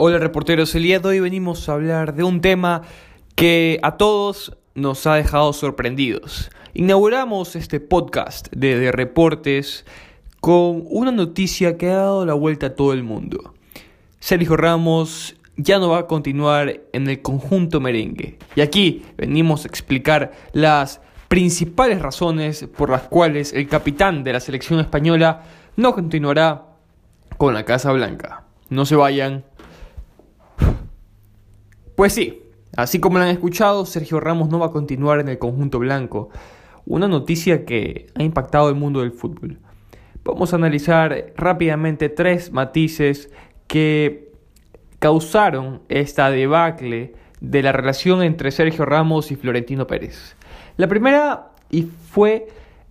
Hola reporteros, el día de hoy venimos a hablar de un tema que a todos nos ha dejado sorprendidos. Inauguramos este podcast de, de reportes con una noticia que ha dado la vuelta a todo el mundo. Sergio Ramos ya no va a continuar en el conjunto merengue. Y aquí venimos a explicar las principales razones por las cuales el capitán de la selección española no continuará con la Casa Blanca. No se vayan. Pues sí, así como lo han escuchado, Sergio Ramos no va a continuar en el conjunto blanco. Una noticia que ha impactado el mundo del fútbol. Vamos a analizar rápidamente tres matices que causaron esta debacle de la relación entre Sergio Ramos y Florentino Pérez. La primera, y fue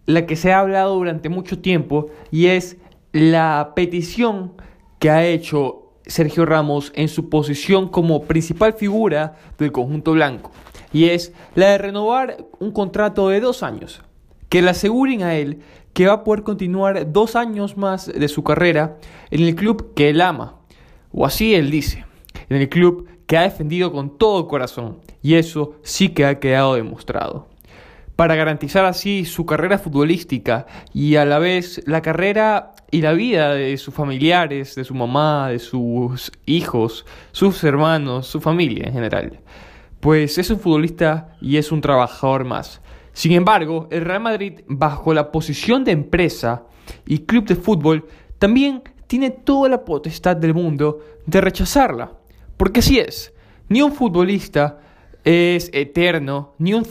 la que se ha hablado durante mucho tiempo, y es la petición que ha hecho Sergio Ramos en su posición como principal figura del conjunto blanco, y es la de renovar un contrato de dos años, que le aseguren a él que va a poder continuar dos años más de su carrera en el club que él ama, o así él dice, en el club que ha defendido con todo corazón, y eso sí que ha quedado demostrado. Para garantizar así su carrera futbolística y a la vez la carrera y la vida de sus familiares, de su mamá, de sus hijos, sus hermanos, su familia en general. Pues es un futbolista y es un trabajador más. Sin embargo, el Real Madrid, bajo la posición de empresa y club de fútbol, también tiene toda la potestad del mundo de rechazarla. Porque así es, ni un futbolista es eterno, ni un,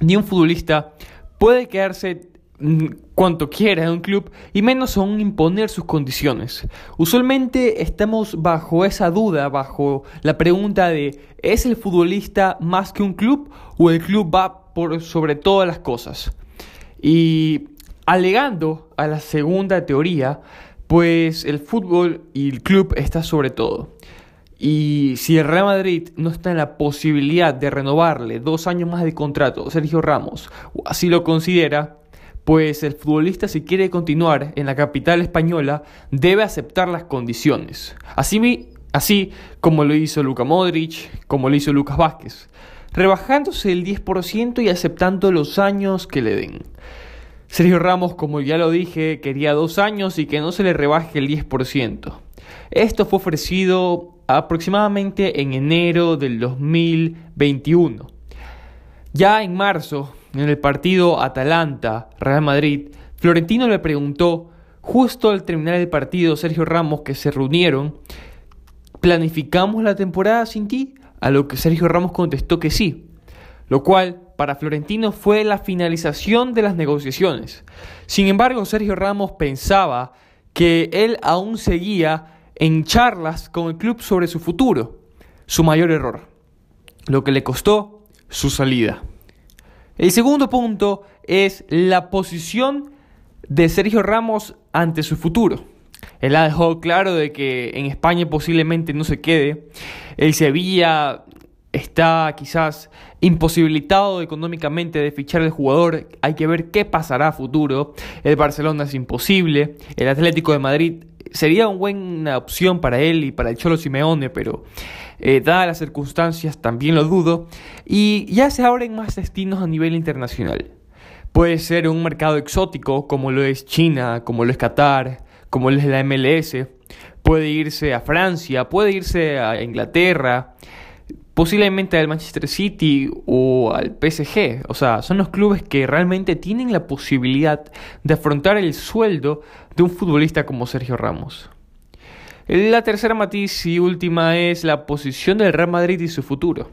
ni un futbolista puede quedarse cuanto quiera en un club y menos aún imponer sus condiciones. Usualmente estamos bajo esa duda, bajo la pregunta de ¿es el futbolista más que un club o el club va por sobre todas las cosas? Y alegando a la segunda teoría, pues el fútbol y el club está sobre todo. Y si el Real Madrid no está en la posibilidad de renovarle dos años más de contrato a Sergio Ramos, o así lo considera, pues el futbolista si quiere continuar en la capital española debe aceptar las condiciones. Así, así como lo hizo Luka Modric, como lo hizo Lucas Vázquez, rebajándose el 10% y aceptando los años que le den. Sergio Ramos, como ya lo dije, quería dos años y que no se le rebaje el 10%. Esto fue ofrecido aproximadamente en enero del 2021. Ya en marzo, en el partido Atalanta-Real Madrid, Florentino le preguntó, justo al terminar el partido, Sergio Ramos, que se reunieron, ¿planificamos la temporada sin ti? A lo que Sergio Ramos contestó que sí, lo cual para Florentino fue la finalización de las negociaciones. Sin embargo, Sergio Ramos pensaba que él aún seguía en charlas con el club sobre su futuro, su mayor error, lo que le costó su salida. El segundo punto es la posición de Sergio Ramos ante su futuro. Él ha dejado claro de que en España posiblemente no se quede. El Sevilla está quizás imposibilitado económicamente de fichar al jugador, hay que ver qué pasará futuro. El Barcelona es imposible, el Atlético de Madrid sería una buena opción para él y para el Cholo Simeone, pero eh, dadas las circunstancias también lo dudo. Y ya se abren más destinos a nivel internacional. Puede ser un mercado exótico como lo es China, como lo es Qatar, como lo es la MLS. Puede irse a Francia, puede irse a Inglaterra posiblemente al Manchester City o al PSG. O sea, son los clubes que realmente tienen la posibilidad de afrontar el sueldo de un futbolista como Sergio Ramos. La tercera matiz y última es la posición del Real Madrid y su futuro.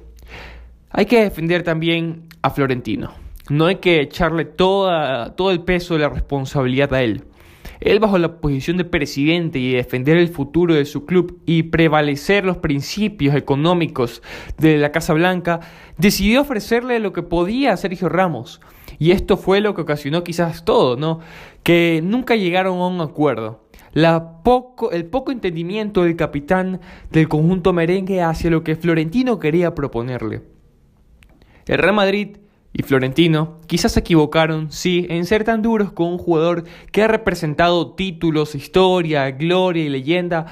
Hay que defender también a Florentino. No hay que echarle todo el peso de la responsabilidad a él. Él bajo la posición de presidente y defender el futuro de su club y prevalecer los principios económicos de la Casa Blanca, decidió ofrecerle lo que podía a Sergio Ramos. Y esto fue lo que ocasionó quizás todo, ¿no? Que nunca llegaron a un acuerdo. El poco entendimiento del capitán del conjunto merengue hacia lo que Florentino quería proponerle. El Real Madrid y Florentino quizás se equivocaron, sí, en ser tan duros con un jugador que ha representado títulos, historia, gloria y leyenda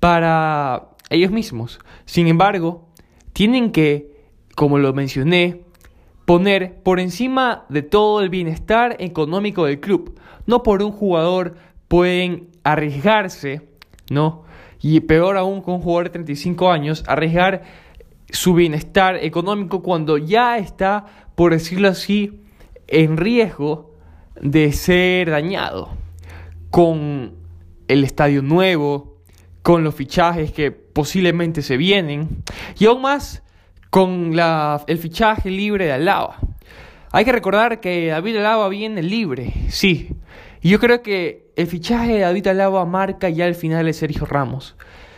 para ellos mismos. Sin embargo, tienen que, como lo mencioné, poner por encima de todo el bienestar económico del club. No por un jugador pueden arriesgarse, ¿no? Y peor aún con un jugador de 35 años, arriesgar su bienestar económico cuando ya está, por decirlo así, en riesgo de ser dañado con el estadio nuevo, con los fichajes que posiblemente se vienen y aún más con la, el fichaje libre de Alaba. Hay que recordar que David Alaba viene libre, sí. Y yo creo que el fichaje de David Alaba marca ya el final de Sergio Ramos.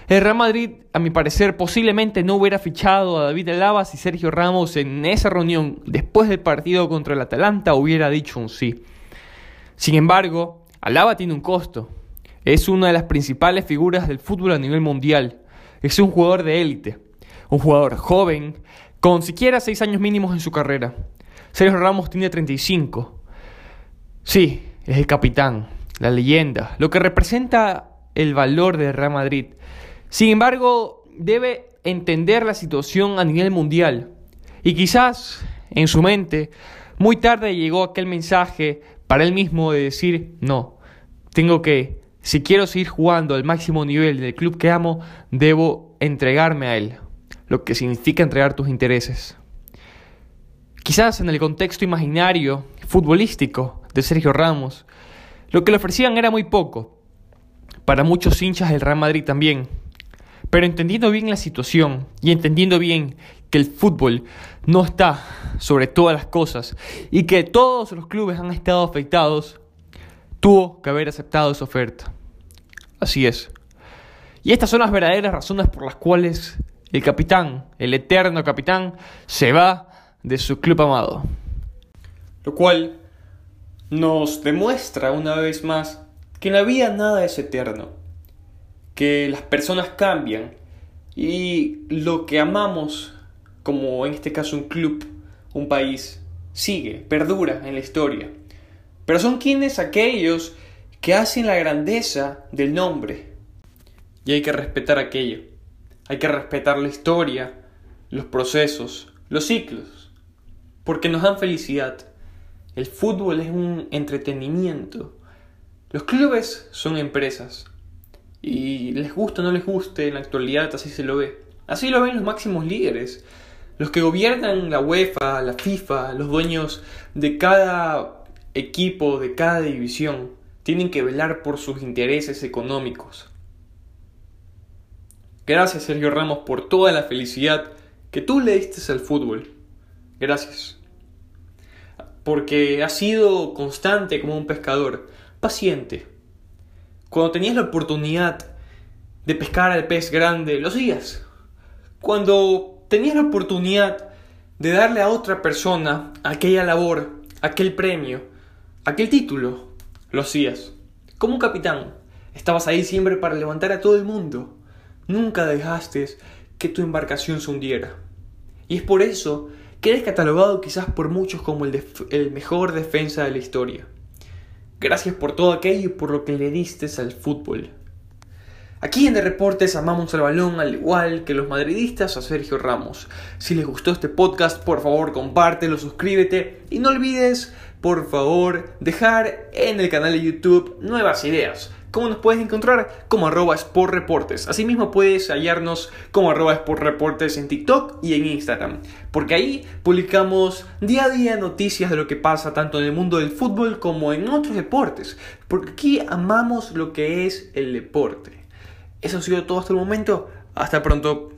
El Real Madrid, a mi parecer, posiblemente no hubiera fichado a David Alaba si Sergio Ramos en esa reunión, después del partido contra el Atalanta, hubiera dicho un sí. Sin embargo, Alaba tiene un costo. Es una de las principales figuras del fútbol a nivel mundial. Es un jugador de élite. Un jugador joven, con siquiera 6 años mínimos en su carrera. Sergio Ramos tiene 35. Sí, es el capitán, la leyenda, lo que representa el valor del Real Madrid. Sin embargo, debe entender la situación a nivel mundial. Y quizás en su mente, muy tarde llegó aquel mensaje para él mismo de decir, no, tengo que, si quiero seguir jugando al máximo nivel del club que amo, debo entregarme a él, lo que significa entregar tus intereses. Quizás en el contexto imaginario, futbolístico de Sergio Ramos, lo que le ofrecían era muy poco, para muchos hinchas del Real Madrid también. Pero entendiendo bien la situación y entendiendo bien que el fútbol no está sobre todas las cosas y que todos los clubes han estado afectados, tuvo que haber aceptado esa oferta. Así es. Y estas son las verdaderas razones por las cuales el capitán, el eterno capitán, se va de su club amado. Lo cual nos demuestra una vez más que en la vida nada es eterno que las personas cambian y lo que amamos, como en este caso un club, un país, sigue, perdura en la historia. Pero son quienes aquellos que hacen la grandeza del nombre. Y hay que respetar aquello. Hay que respetar la historia, los procesos, los ciclos. Porque nos dan felicidad. El fútbol es un entretenimiento. Los clubes son empresas. Y les gusta o no les guste, en la actualidad así se lo ve. Así lo ven los máximos líderes. Los que gobiernan la UEFA, la FIFA, los dueños de cada equipo, de cada división, tienen que velar por sus intereses económicos. Gracias Sergio Ramos por toda la felicidad que tú le diste al fútbol. Gracias. Porque has sido constante como un pescador, paciente, cuando tenías la oportunidad de pescar al pez grande, lo hacías. Cuando tenías la oportunidad de darle a otra persona aquella labor, aquel premio, aquel título, lo hacías. Como capitán, estabas ahí siempre para levantar a todo el mundo. Nunca dejaste que tu embarcación se hundiera. Y es por eso que eres catalogado quizás por muchos como el, el mejor defensa de la historia. Gracias por todo aquello y por lo que le diste al fútbol. Aquí en Deportes amamos el balón al igual que los madridistas a Sergio Ramos. Si les gustó este podcast, por favor compártelo, suscríbete y no olvides, por favor, dejar en el canal de YouTube nuevas ideas. ¿Cómo nos puedes encontrar? Como arroba sportreportes. Asimismo puedes hallarnos como arroba sportreportes en TikTok y en Instagram. Porque ahí publicamos día a día noticias de lo que pasa tanto en el mundo del fútbol como en otros deportes. Porque aquí amamos lo que es el deporte. Eso ha sido todo hasta el momento. Hasta pronto.